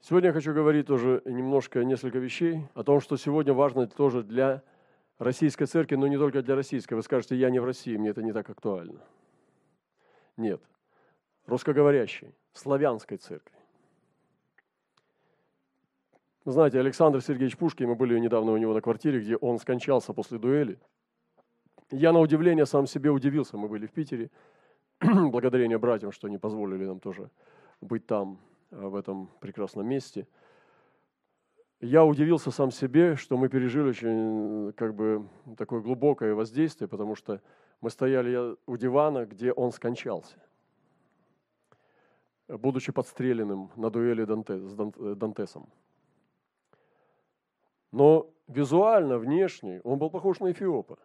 Сегодня я хочу говорить тоже немножко, несколько вещей о том, что сегодня важно тоже для российской церкви, но не только для российской. Вы скажете, я не в России, мне это не так актуально. Нет. Русскоговорящей, славянской церкви. Знаете, Александр Сергеевич Пушкин, мы были недавно у него на квартире, где он скончался после дуэли. Я на удивление сам себе удивился. Мы были в Питере. Благодарение братьям, что они позволили нам тоже быть там, в этом прекрасном месте. Я удивился сам себе, что мы пережили очень как бы такое глубокое воздействие, потому что мы стояли у дивана, где он скончался, будучи подстреленным на дуэли Данте, с э, Дантесом. Но визуально, внешне, он был похож на Эфиопа.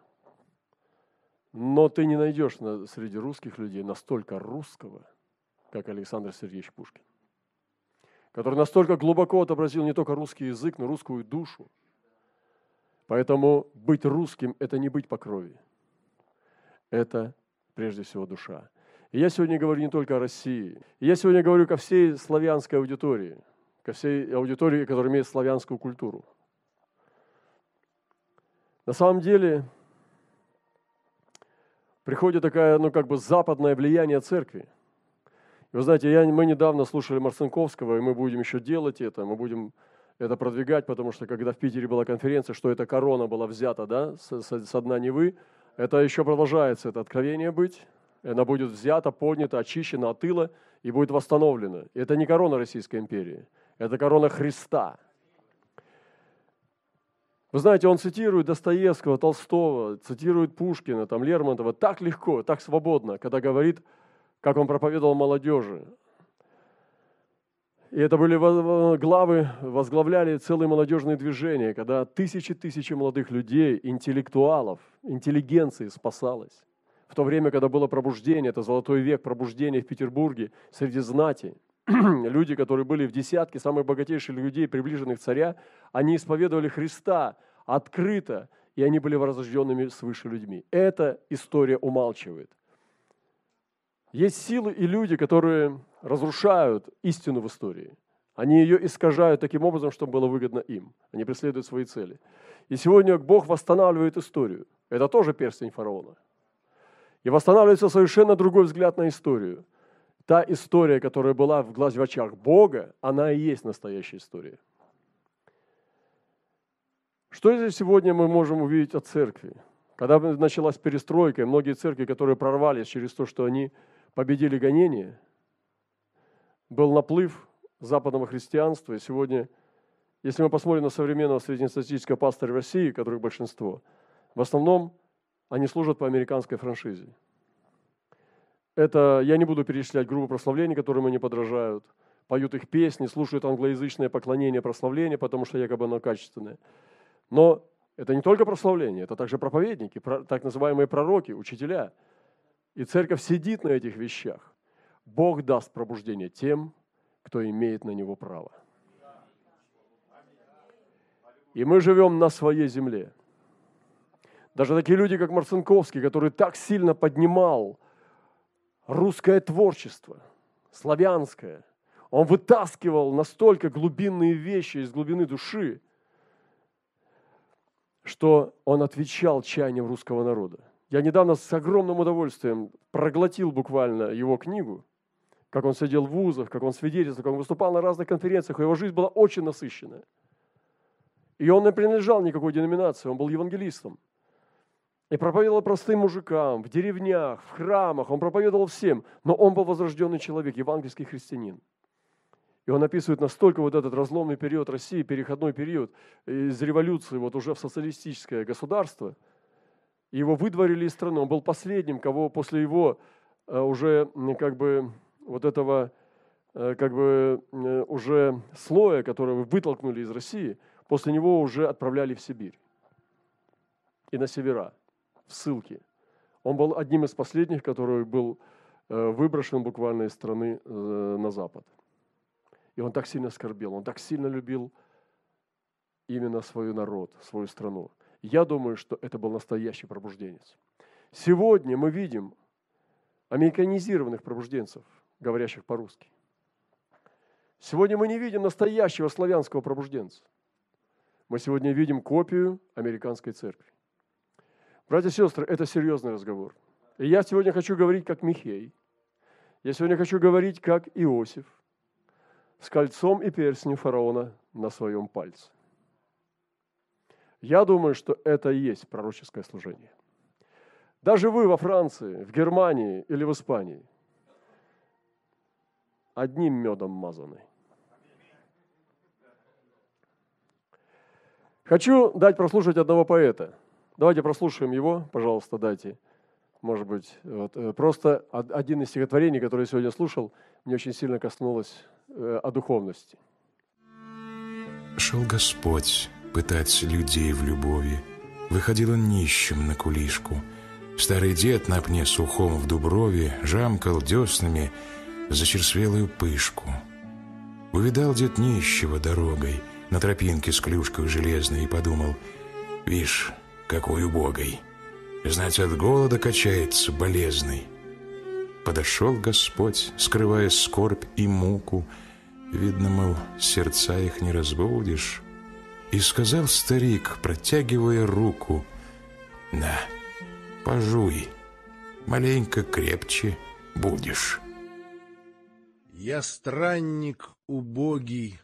Но ты не найдешь на, среди русских людей настолько русского, как Александр Сергеевич Пушкин, который настолько глубоко отобразил не только русский язык, но русскую душу. Поэтому быть русским – это не быть по крови. Это прежде всего душа. И я сегодня говорю не только о России. Я сегодня говорю ко всей славянской аудитории, ко всей аудитории, которая имеет славянскую культуру – на самом деле приходит такая, ну, как бы западное влияние церкви. Вы знаете, я, мы недавно слушали Марцинковского, и мы будем еще делать это, мы будем это продвигать, потому что когда в Питере была конференция, что эта корона была взята да, с, с, с дна Невы, это еще продолжается, это откровение быть, она будет взята, поднята, очищена от тыла и будет восстановлена. Это не корона Российской империи, это корона Христа – вы знаете, он цитирует Достоевского, Толстого, цитирует Пушкина, там, Лермонтова так легко, так свободно, когда говорит, как он проповедовал молодежи. И это были главы, возглавляли целые молодежные движения, когда тысячи-тысячи молодых людей, интеллектуалов, интеллигенции спасалось. В то время, когда было пробуждение, это золотой век пробуждения в Петербурге среди знати – люди, которые были в десятке самых богатейших людей, приближенных царя, они исповедовали Христа открыто, и они были возрожденными свыше людьми. Эта история умалчивает. Есть силы и люди, которые разрушают истину в истории. Они ее искажают таким образом, чтобы было выгодно им. Они преследуют свои цели. И сегодня Бог восстанавливает историю. Это тоже перстень фараона. И восстанавливается совершенно другой взгляд на историю – та история, которая была в глаз в очах Бога, она и есть настоящая история. Что здесь сегодня мы можем увидеть о церкви? Когда началась перестройка, многие церкви, которые прорвались через то, что они победили гонение, был наплыв западного христианства, и сегодня, если мы посмотрим на современного среднестатистического пастора России, которых большинство, в основном они служат по американской франшизе – это, я не буду перечислять группы прославлений, которым они подражают, поют их песни, слушают англоязычное поклонение, прославление, потому что якобы оно качественное. Но это не только прославление, это также проповедники, так называемые пророки, учителя. И церковь сидит на этих вещах. Бог даст пробуждение тем, кто имеет на него право. И мы живем на своей земле. Даже такие люди, как Марцинковский, который так сильно поднимал русское творчество, славянское. Он вытаскивал настолько глубинные вещи из глубины души, что он отвечал чаяниям русского народа. Я недавно с огромным удовольствием проглотил буквально его книгу, как он сидел в вузах, как он свидетельствовал, как он выступал на разных конференциях. Его жизнь была очень насыщенная. И он не принадлежал никакой деноминации, он был евангелистом. И проповедовал простым мужикам, в деревнях, в храмах, он проповедовал всем, но он был возрожденный человек, евангельский христианин. И он описывает настолько вот этот разломный период России, переходной период из революции вот уже в социалистическое государство. Его выдворили из страны. Он был последним, кого после его э, уже как бы вот этого э, как бы э, уже слоя, которого вытолкнули из России, после него уже отправляли в Сибирь и на севера в ссылке. Он был одним из последних, который был выброшен буквально из страны на запад. И он так сильно скорбел, он так сильно любил именно свой народ, свою страну. Я думаю, что это был настоящий пробужденец. Сегодня мы видим американизированных пробужденцев, говорящих по-русски, Сегодня мы не видим настоящего славянского пробужденца. Мы сегодня видим копию американской церкви. Братья и сестры, это серьезный разговор. И я сегодня хочу говорить как Михей. Я сегодня хочу говорить как Иосиф с кольцом и перстнем фараона на своем пальце. Я думаю, что это и есть пророческое служение. Даже вы во Франции, в Германии или в Испании одним медом мазаны. Хочу дать прослушать одного поэта. Давайте прослушаем его, пожалуйста, дайте. Может быть, вот, э, просто один из стихотворений, который я сегодня слушал, мне очень сильно коснулось э, о духовности. Шел Господь пытать людей в любови. Выходил он нищим на кулишку. Старый дед на пне сухом в дуброве жамкал деснами зачерствелую пышку. Увидал дед нищего дорогой — на тропинке с клюшкой железной и подумал, «Вишь, какой убогой! Знать, от голода качается болезный». Подошел Господь, скрывая скорбь и муку, Видно, мол, сердца их не разбудишь. И сказал старик, протягивая руку, «На, пожуй, маленько крепче будешь». Я странник убогий,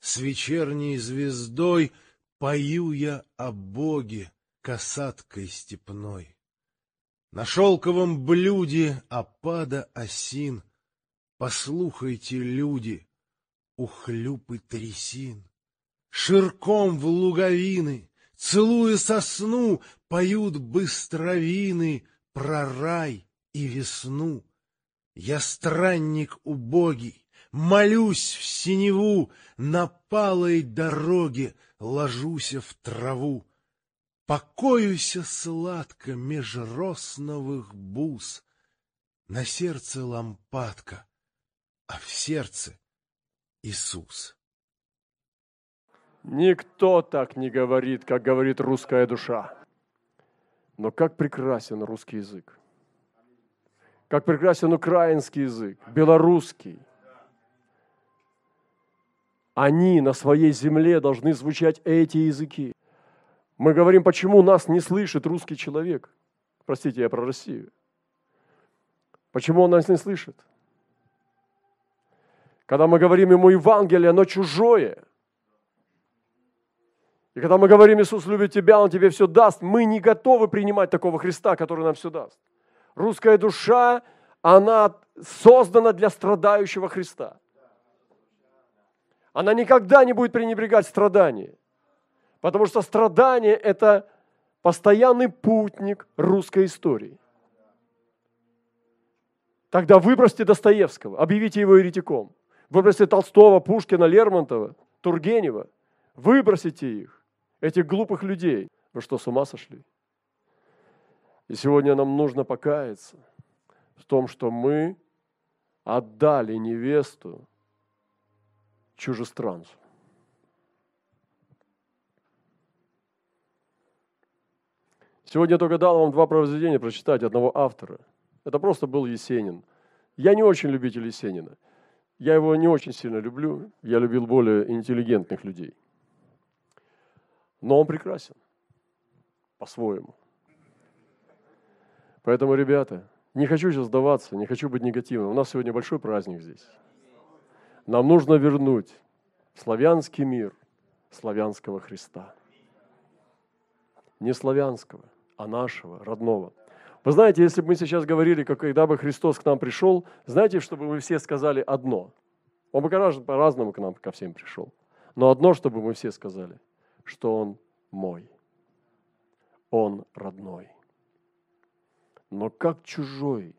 с вечерней звездой Пою я о Боге касаткой степной. На шелковом блюде опада осин Послухайте, люди, ухлюпы трясин. Ширком в луговины, целуя сосну, Поют быстровины про рай и весну. Я странник убогий, Молюсь в синеву, на палой дороге ложуся в траву. Покоюся сладко меж росновых бус. На сердце лампадка, а в сердце Иисус. Никто так не говорит, как говорит русская душа. Но как прекрасен русский язык. Как прекрасен украинский язык, белорусский – они на своей земле должны звучать эти языки. Мы говорим, почему нас не слышит русский человек. Простите, я про Россию. Почему он нас не слышит? Когда мы говорим ему Евангелие, оно чужое. И когда мы говорим, Иисус любит тебя, Он тебе все даст, мы не готовы принимать такого Христа, который нам все даст. Русская душа, она создана для страдающего Христа. Она никогда не будет пренебрегать страдания. Потому что страдание – это постоянный путник русской истории. Тогда выбросьте Достоевского, объявите его еретиком. Выбросьте Толстого, Пушкина, Лермонтова, Тургенева. Выбросите их, этих глупых людей. Вы что, с ума сошли? И сегодня нам нужно покаяться в том, что мы отдали невесту чужестранцу. Сегодня я только дал вам два произведения прочитать одного автора. Это просто был Есенин. Я не очень любитель Есенина. Я его не очень сильно люблю. Я любил более интеллигентных людей. Но он прекрасен. По-своему. Поэтому, ребята, не хочу сейчас сдаваться, не хочу быть негативным. У нас сегодня большой праздник здесь. Нам нужно вернуть славянский мир славянского Христа. Не славянского, а нашего, родного. Вы знаете, если бы мы сейчас говорили, как когда бы Христос к нам пришел, знаете, чтобы мы все сказали одно. Он бы по-разному к нам ко всем пришел. Но одно, чтобы мы все сказали, что Он мой. Он родной. Но как чужой,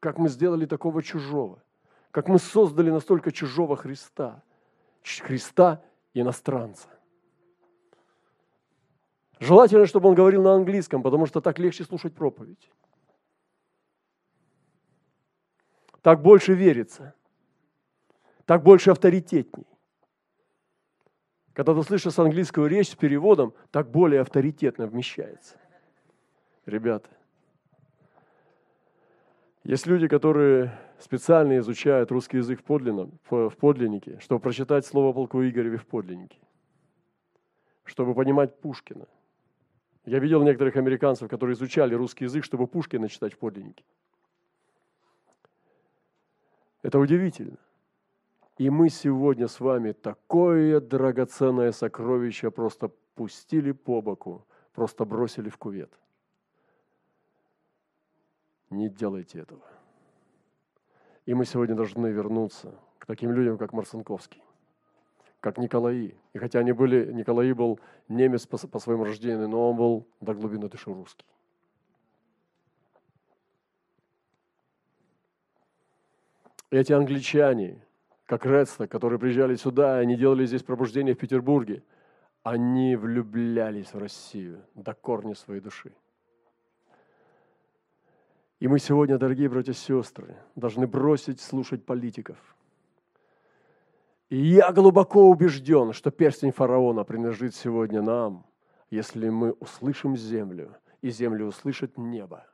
как мы сделали такого чужого, как мы создали настолько чужого Христа, Христа иностранца. Желательно, чтобы он говорил на английском, потому что так легче слушать проповедь. Так больше верится. Так больше авторитетней. Когда ты слышишь английскую речь с переводом, так более авторитетно вмещается. Ребята, есть люди, которые специально изучают русский язык в, подлинном, в подлиннике, чтобы прочитать слово полку Игореве в подлиннике, чтобы понимать Пушкина. Я видел некоторых американцев, которые изучали русский язык, чтобы Пушкина читать в подлиннике. Это удивительно. И мы сегодня с вами такое драгоценное сокровище просто пустили по боку, просто бросили в кувет. Не делайте этого. И мы сегодня должны вернуться к таким людям, как Марцинковский, как Николаи. И хотя они были, Николаи был немец по, по своему рождению, но он был до глубины души русский. Эти англичане, как Редста, которые приезжали сюда, они делали здесь пробуждение в Петербурге, они влюблялись в Россию до корня своей души. И мы сегодня, дорогие братья и сестры, должны бросить слушать политиков. И я глубоко убежден, что перстень фараона принадлежит сегодня нам, если мы услышим землю, и землю услышит небо.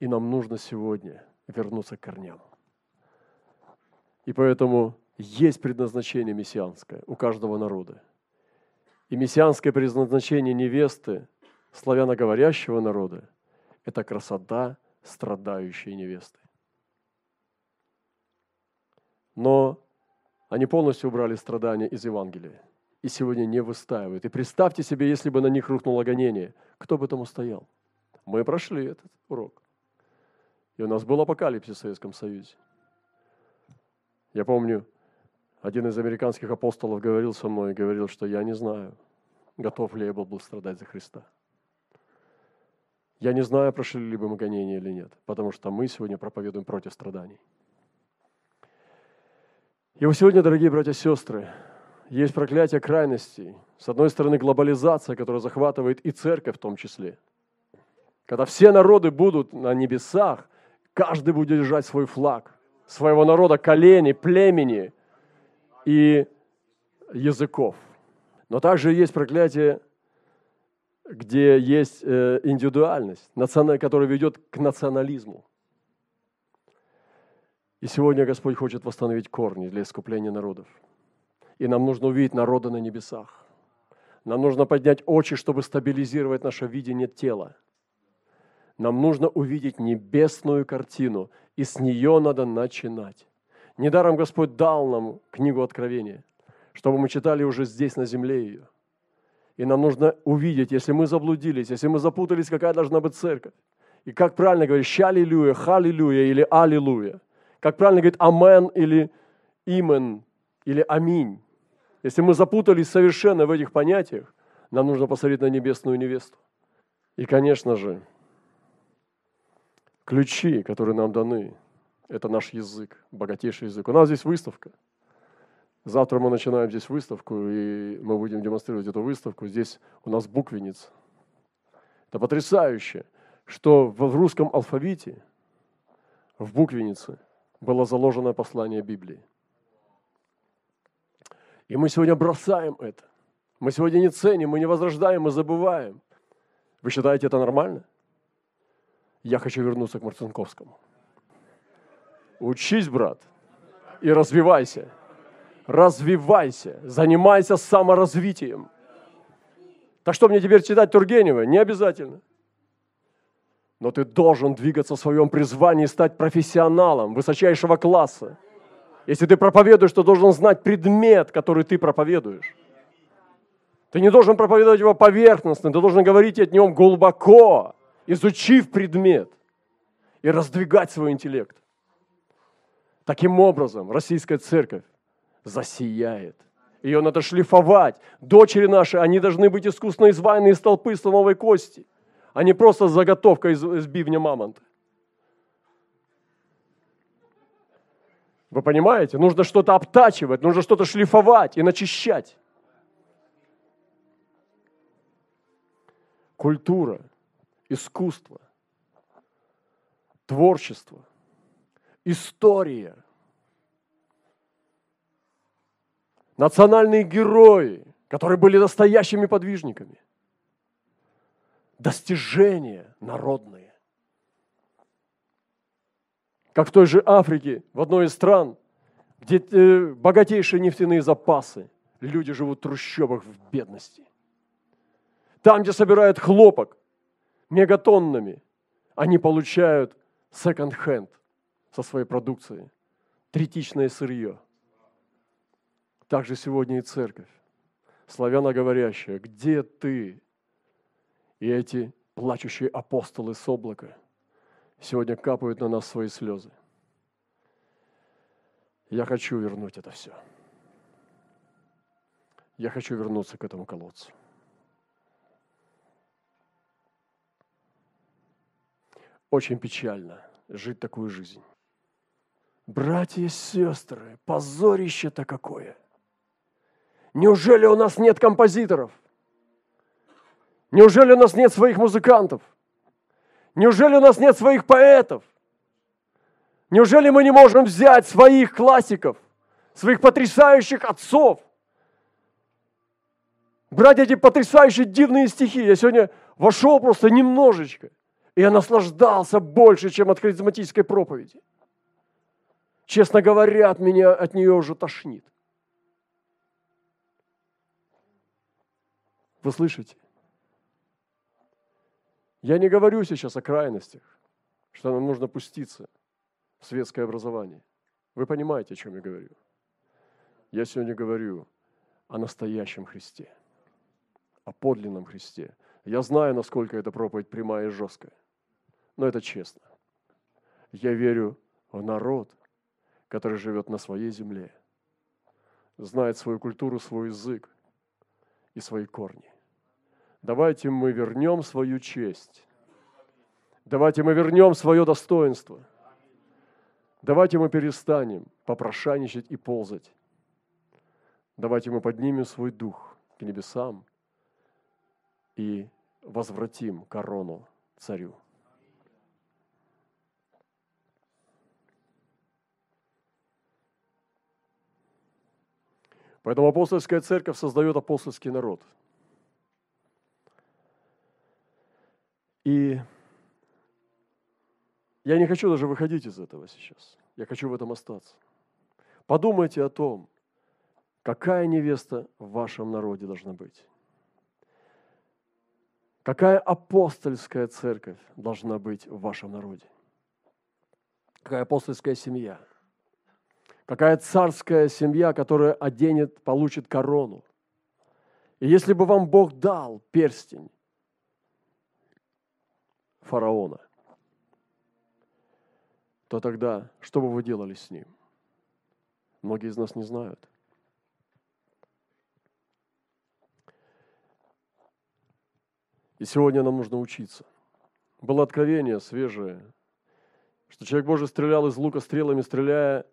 И нам нужно сегодня вернуться к корням. И поэтому есть предназначение мессианское у каждого народа. И мессианское предназначение невесты славяноговорящего народа – это красота страдающей невесты. Но они полностью убрали страдания из Евангелия и сегодня не выстаивают. И представьте себе, если бы на них рухнуло гонение, кто бы там устоял? Мы прошли этот урок. И у нас был апокалипсис в Советском Союзе. Я помню, один из американских апостолов говорил со мной, говорил, что я не знаю, готов ли я был бы страдать за Христа. Я не знаю, прошли ли бы мы гонения или нет, потому что мы сегодня проповедуем против страданий. И вот сегодня, дорогие братья и сестры, есть проклятие крайностей. С одной стороны, глобализация, которая захватывает и церковь в том числе. Когда все народы будут на небесах, каждый будет держать свой флаг, своего народа, колени, племени и языков. Но также есть проклятие где есть э, индивидуальность, которая ведет к национализму. И сегодня Господь хочет восстановить корни для искупления народов. И нам нужно увидеть народа на небесах. Нам нужно поднять очи, чтобы стабилизировать наше видение тела. Нам нужно увидеть небесную картину, и с нее надо начинать. Недаром Господь дал нам книгу Откровения, чтобы мы читали уже здесь, на земле ее – и нам нужно увидеть, если мы заблудились, если мы запутались, какая должна быть церковь. И как правильно говорить, щалилюя, халилюя или аллилуйя. Как правильно говорить амен или имен или аминь. Если мы запутались совершенно в этих понятиях, нам нужно посмотреть на небесную невесту. И, конечно же, ключи, которые нам даны, это наш язык, богатейший язык. У нас здесь выставка – Завтра мы начинаем здесь выставку, и мы будем демонстрировать эту выставку. Здесь у нас буквенница. Это потрясающе, что в русском алфавите, в буквеннице, было заложено послание Библии. И мы сегодня бросаем это. Мы сегодня не ценим, мы не возрождаем, мы забываем. Вы считаете это нормально? Я хочу вернуться к Марцинковскому. Учись, брат, и развивайся развивайся, занимайся саморазвитием. Так что мне теперь читать Тургенева? Не обязательно. Но ты должен двигаться в своем призвании стать профессионалом высочайшего класса. Если ты проповедуешь, то должен знать предмет, который ты проповедуешь. Ты не должен проповедовать его поверхностно, ты должен говорить о нем глубоко, изучив предмет и раздвигать свой интеллект. Таким образом, российская церковь засияет. Ее надо шлифовать. Дочери наши, они должны быть искусно изваяны из толпы слоновой кости, а не просто заготовка из, из бивня мамонта. Вы понимаете? Нужно что-то обтачивать, нужно что-то шлифовать и начищать. Культура, искусство, творчество, история – национальные герои, которые были настоящими подвижниками. Достижения народные. как в той же Африке, в одной из стран, где э, богатейшие нефтяные запасы, люди живут в трущобах в бедности. Там, где собирают хлопок мегатоннами, они получают секонд-хенд со своей продукцией, третичное сырье. Также сегодня и церковь, славяноговорящая, где ты? И эти плачущие апостолы с облака сегодня капают на нас свои слезы. Я хочу вернуть это все. Я хочу вернуться к этому колодцу. Очень печально жить такую жизнь. Братья и сестры, позорище-то какое! Неужели у нас нет композиторов? Неужели у нас нет своих музыкантов? Неужели у нас нет своих поэтов? Неужели мы не можем взять своих классиков, своих потрясающих отцов, брать эти потрясающие дивные стихи? Я сегодня вошел просто немножечко, и я наслаждался больше, чем от харизматической проповеди. Честно говоря, от меня от нее уже тошнит. Вы слышите? Я не говорю сейчас о крайностях, что нам нужно пуститься в светское образование. Вы понимаете, о чем я говорю? Я сегодня говорю о настоящем Христе, о подлинном Христе. Я знаю, насколько эта проповедь прямая и жесткая, но это честно. Я верю в народ, который живет на своей земле, знает свою культуру, свой язык и свои корни. Давайте мы вернем свою честь. Давайте мы вернем свое достоинство. Давайте мы перестанем попрошайничать и ползать. Давайте мы поднимем свой дух к небесам и возвратим корону царю. Поэтому апостольская церковь создает апостольский народ – И я не хочу даже выходить из этого сейчас. Я хочу в этом остаться. Подумайте о том, какая невеста в вашем народе должна быть. Какая апостольская церковь должна быть в вашем народе? Какая апостольская семья? Какая царская семья, которая оденет, получит корону? И если бы вам Бог дал перстень, фараона, то тогда что бы вы делали с ним? Многие из нас не знают. И сегодня нам нужно учиться. Было откровение свежее, что человек Божий стрелял из лука стрелами, стреляя,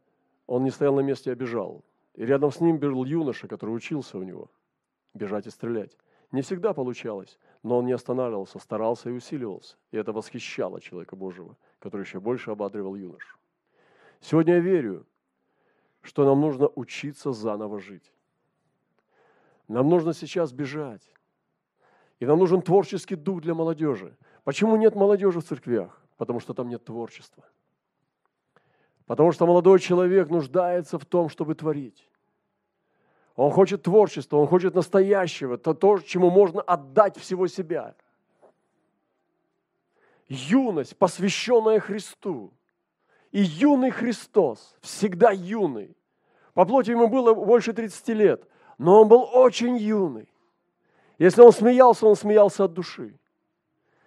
он не стоял на месте, а бежал. И рядом с ним был юноша, который учился у него бежать и стрелять. Не всегда получалось, но он не останавливался, старался и усиливался. И это восхищало человека Божьего, который еще больше ободривал юношу. Сегодня я верю, что нам нужно учиться заново жить. Нам нужно сейчас бежать. И нам нужен творческий дух для молодежи. Почему нет молодежи в церквях? Потому что там нет творчества. Потому что молодой человек нуждается в том, чтобы творить. Он хочет творчества, он хочет настоящего, то, то, чему можно отдать всего себя. Юность, посвященная Христу. И юный Христос, всегда юный. По плоти ему было больше 30 лет, но он был очень юный. Если он смеялся, он смеялся от души.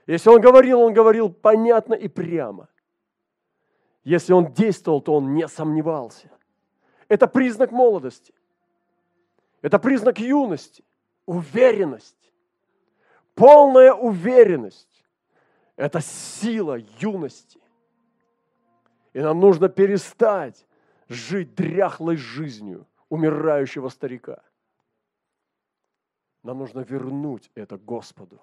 Если он говорил, он говорил понятно и прямо. Если он действовал, то он не сомневался. Это признак молодости. Это признак юности, уверенность. Полная уверенность. Это сила юности. И нам нужно перестать жить дряхлой жизнью умирающего старика. Нам нужно вернуть это Господу.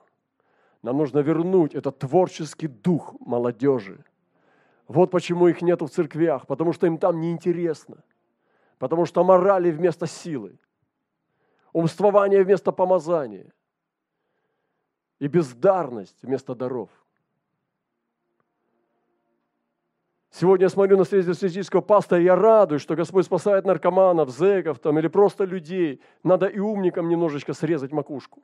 Нам нужно вернуть этот творческий дух молодежи. Вот почему их нету в церквях, потому что им там неинтересно. Потому что морали вместо силы умствование вместо помазания и бездарность вместо даров. Сегодня я смотрю на среднестатистического пастора, и я радуюсь, что Господь спасает наркоманов, зэков там, или просто людей. Надо и умникам немножечко срезать макушку.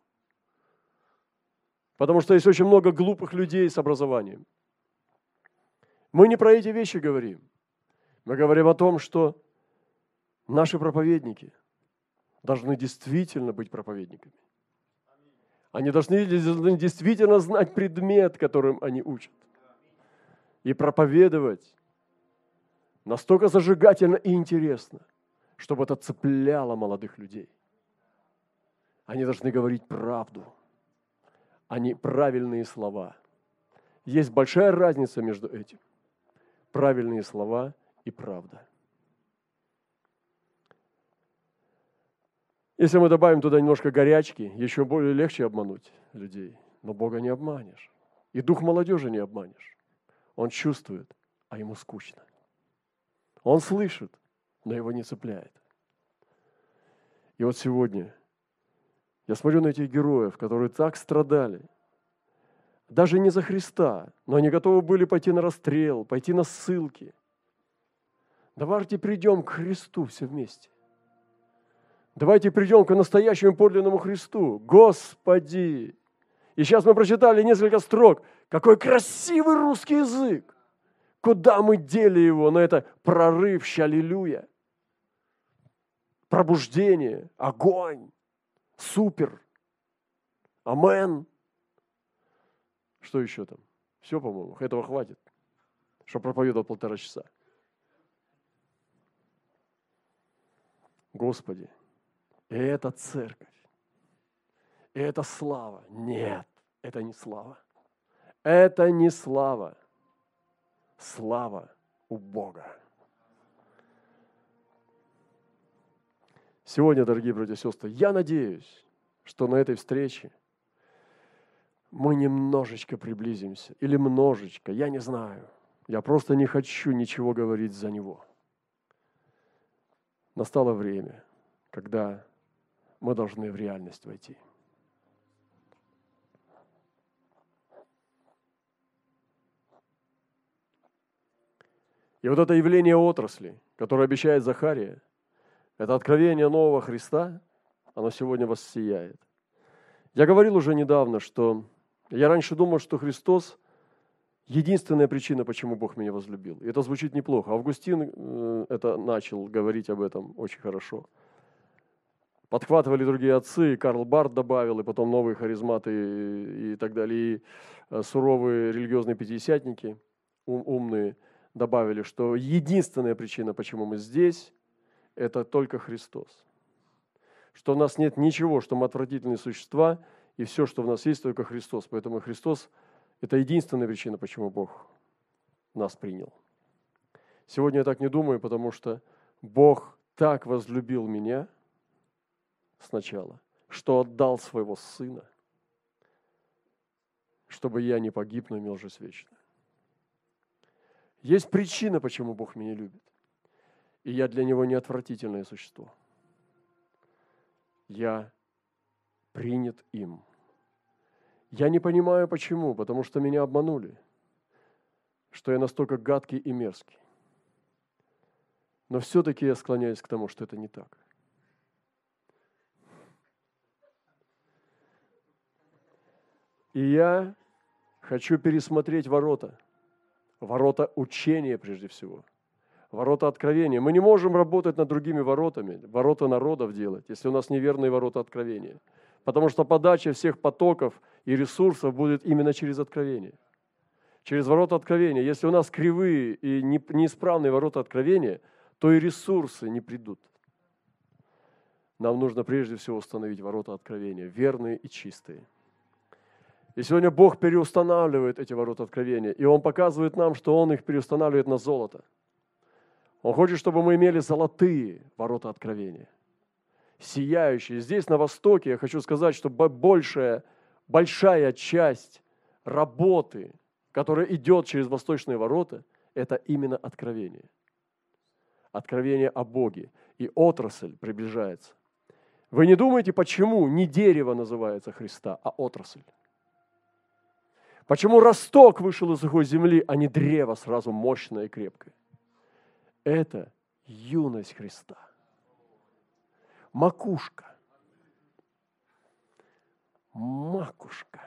Потому что есть очень много глупых людей с образованием. Мы не про эти вещи говорим. Мы говорим о том, что наши проповедники должны действительно быть проповедниками. Они должны действительно знать предмет, которым они учат. И проповедовать настолько зажигательно и интересно, чтобы это цепляло молодых людей. Они должны говорить правду, а не правильные слова. Есть большая разница между этим. Правильные слова и правда. Если мы добавим туда немножко горячки, еще более легче обмануть людей. Но Бога не обманешь. И дух молодежи не обманешь. Он чувствует, а ему скучно. Он слышит, но его не цепляет. И вот сегодня я смотрю на этих героев, которые так страдали, даже не за Христа, но они готовы были пойти на расстрел, пойти на ссылки. Давайте придем к Христу все вместе. Давайте придем к настоящему подлинному Христу. Господи! И сейчас мы прочитали несколько строк. Какой красивый русский язык! Куда мы дели его на это прорыв, аллилуйя? Пробуждение, огонь, супер, амен. Что еще там? Все, по-моему, этого хватит, чтобы проповедовал полтора часа. Господи, это церковь. Это слава. Нет, это не слава. Это не слава слава у Бога. Сегодня, дорогие братья и сестры, я надеюсь, что на этой встрече мы немножечко приблизимся, или множечко, я не знаю. Я просто не хочу ничего говорить за него. Настало время, когда мы должны в реальность войти. И вот это явление отрасли, которое обещает Захария, это откровение нового Христа, оно сегодня воссияет. Я говорил уже недавно, что я раньше думал, что Христос – единственная причина, почему Бог меня возлюбил. И это звучит неплохо. Августин э, это начал говорить об этом очень хорошо. Подхватывали другие отцы, и Карл Барт добавил, и потом новые харизматы и, так далее, и э, суровые религиозные пятидесятники, ум, умные – добавили, что единственная причина, почему мы здесь, это только Христос. Что у нас нет ничего, что мы отвратительные существа, и все, что в нас есть, только Христос. Поэтому Христос – это единственная причина, почему Бог нас принял. Сегодня я так не думаю, потому что Бог так возлюбил меня сначала, что отдал своего Сына, чтобы я не погиб, но имел жизнь вечную. Есть причина, почему Бог меня любит. И я для Него не отвратительное существо. Я принят им. Я не понимаю, почему, потому что меня обманули, что я настолько гадкий и мерзкий. Но все-таки я склоняюсь к тому, что это не так. И я хочу пересмотреть ворота – ворота учения прежде всего, ворота откровения. Мы не можем работать над другими воротами, ворота народов делать, если у нас неверные ворота откровения. Потому что подача всех потоков и ресурсов будет именно через откровение. Через ворота откровения. Если у нас кривые и неисправные ворота откровения, то и ресурсы не придут. Нам нужно прежде всего установить ворота откровения, верные и чистые. И сегодня Бог переустанавливает эти ворота откровения. И Он показывает нам, что Он их переустанавливает на золото. Он хочет, чтобы мы имели золотые ворота откровения. Сияющие. Здесь, на Востоке, я хочу сказать, что большая, большая часть работы, которая идет через восточные ворота, это именно откровение. Откровение о Боге. И отрасль приближается. Вы не думаете, почему не дерево называется Христа, а отрасль? Почему росток вышел из сухой земли, а не древо сразу мощное и крепкое? Это юность Христа. Макушка. Макушка.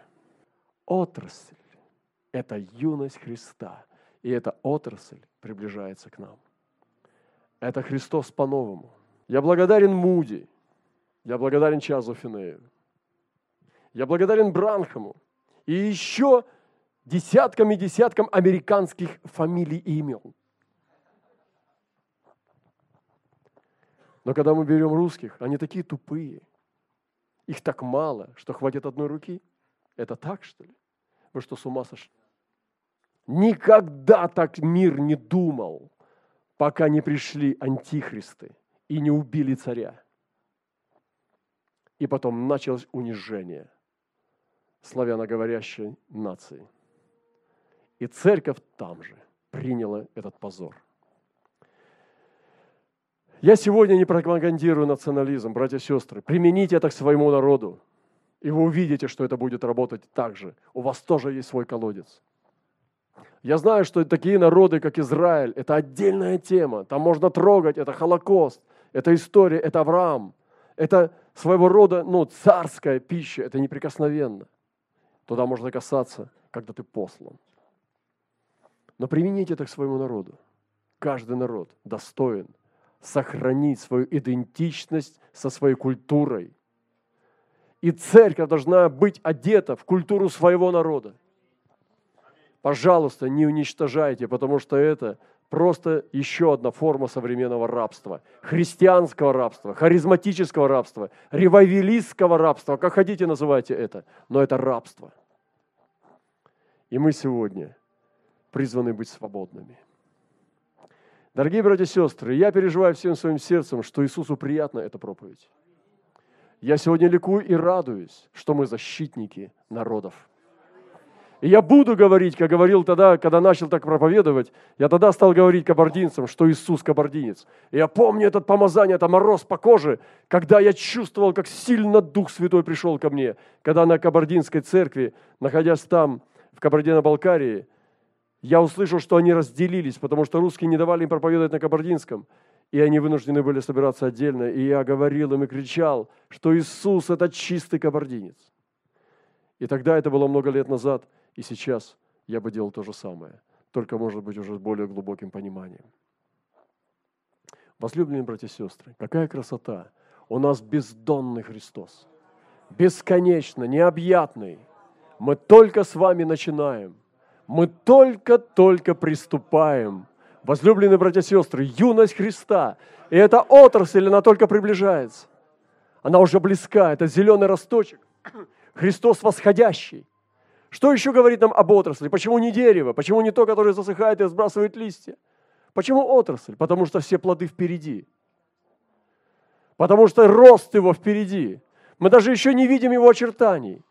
Отрасль. Это юность Христа. И эта отрасль приближается к нам. Это Христос по-новому. Я благодарен Муди. Я благодарен Чазу Финею. Я благодарен Бранхаму. И еще десяткам и десяткам американских фамилий и имен. Но когда мы берем русских, они такие тупые. Их так мало, что хватит одной руки. Это так, что ли? Вы что, с ума сошли? Никогда так мир не думал, пока не пришли антихристы и не убили царя. И потом началось унижение славяноговорящей нации. И церковь там же приняла этот позор. Я сегодня не пропагандирую национализм, братья и сестры. Примените это к своему народу, и вы увидите, что это будет работать так же. У вас тоже есть свой колодец. Я знаю, что такие народы, как Израиль, это отдельная тема. Там можно трогать, это Холокост, это история, это Авраам. Это своего рода ну, царская пища, это неприкосновенно. Туда можно касаться, когда ты послан. Но примените это к своему народу. Каждый народ достоин сохранить свою идентичность со своей культурой. И церковь должна быть одета в культуру своего народа. Пожалуйста, не уничтожайте, потому что это просто еще одна форма современного рабства. Христианского рабства, харизматического рабства, ревайвелистского рабства, как хотите называйте это, но это рабство. И мы сегодня призваны быть свободными. Дорогие братья и сестры, я переживаю всем своим сердцем, что Иисусу приятна эта проповедь. Я сегодня ликую и радуюсь, что мы защитники народов – и я буду говорить, как говорил тогда, когда начал так проповедовать, я тогда стал говорить кабардинцам, что Иисус кабардинец. И я помню этот помазание, это мороз по коже, когда я чувствовал, как сильно Дух Святой пришел ко мне, когда на кабардинской церкви, находясь там, в Кабардино-Балкарии, я услышал, что они разделились, потому что русские не давали им проповедовать на кабардинском, и они вынуждены были собираться отдельно. И я говорил им и кричал, что Иисус – это чистый кабардинец. И тогда, это было много лет назад – и сейчас я бы делал то же самое, только, может быть, уже с более глубоким пониманием. Возлюбленные братья и сестры, какая красота! У нас бездонный Христос, бесконечно, необъятный. Мы только с вами начинаем. Мы только-только приступаем. Возлюбленные братья и сестры, юность Христа. И эта отрасль, она только приближается. Она уже близка, это зеленый росточек. Христос восходящий. Что еще говорит нам об отрасли? Почему не дерево? Почему не то, которое засыхает и сбрасывает листья? Почему отрасль? Потому что все плоды впереди. Потому что рост его впереди. Мы даже еще не видим его очертаний.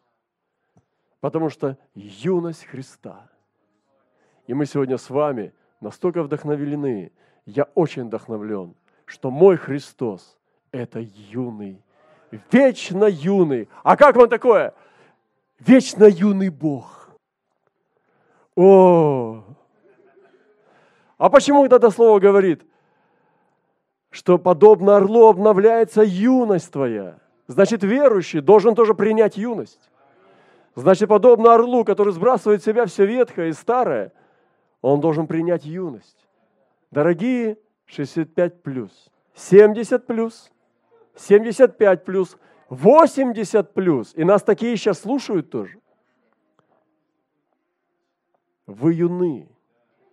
Потому что юность Христа. И мы сегодня с вами настолько вдохновлены, я очень вдохновлен, что мой Христос – это юный, вечно юный. А как вам такое? вечно юный Бог. О! А почему это слово говорит? Что подобно орлу обновляется юность твоя. Значит, верующий должен тоже принять юность. Значит, подобно орлу, который сбрасывает в себя все ветхое и старое, он должен принять юность. Дорогие 65 плюс, 70 плюс, 75 плюс – 80 плюс. И нас такие сейчас слушают тоже. Вы юны,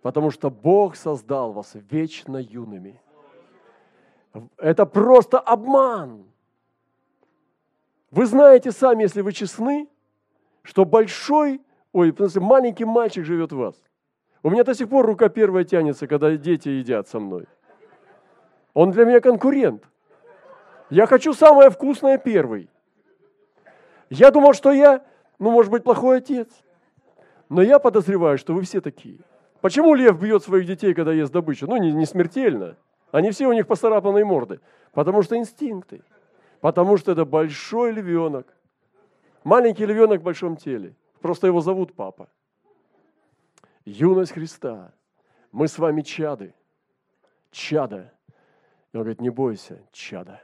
потому что Бог создал вас вечно юными. Это просто обман. Вы знаете сами, если вы честны, что большой, ой, маленький мальчик живет в вас. У меня до сих пор рука первая тянется, когда дети едят со мной. Он для меня конкурент. Я хочу самое вкусное первый. Я думал, что я, ну, может быть, плохой отец. Но я подозреваю, что вы все такие. Почему лев бьет своих детей, когда ест добычу? Ну, не, не смертельно. Они все у них поцарапанные морды. Потому что инстинкты. Потому что это большой львенок. Маленький львенок в большом теле. Просто его зовут папа. Юность Христа. Мы с вами чады, чада. И он говорит, не бойся, чада.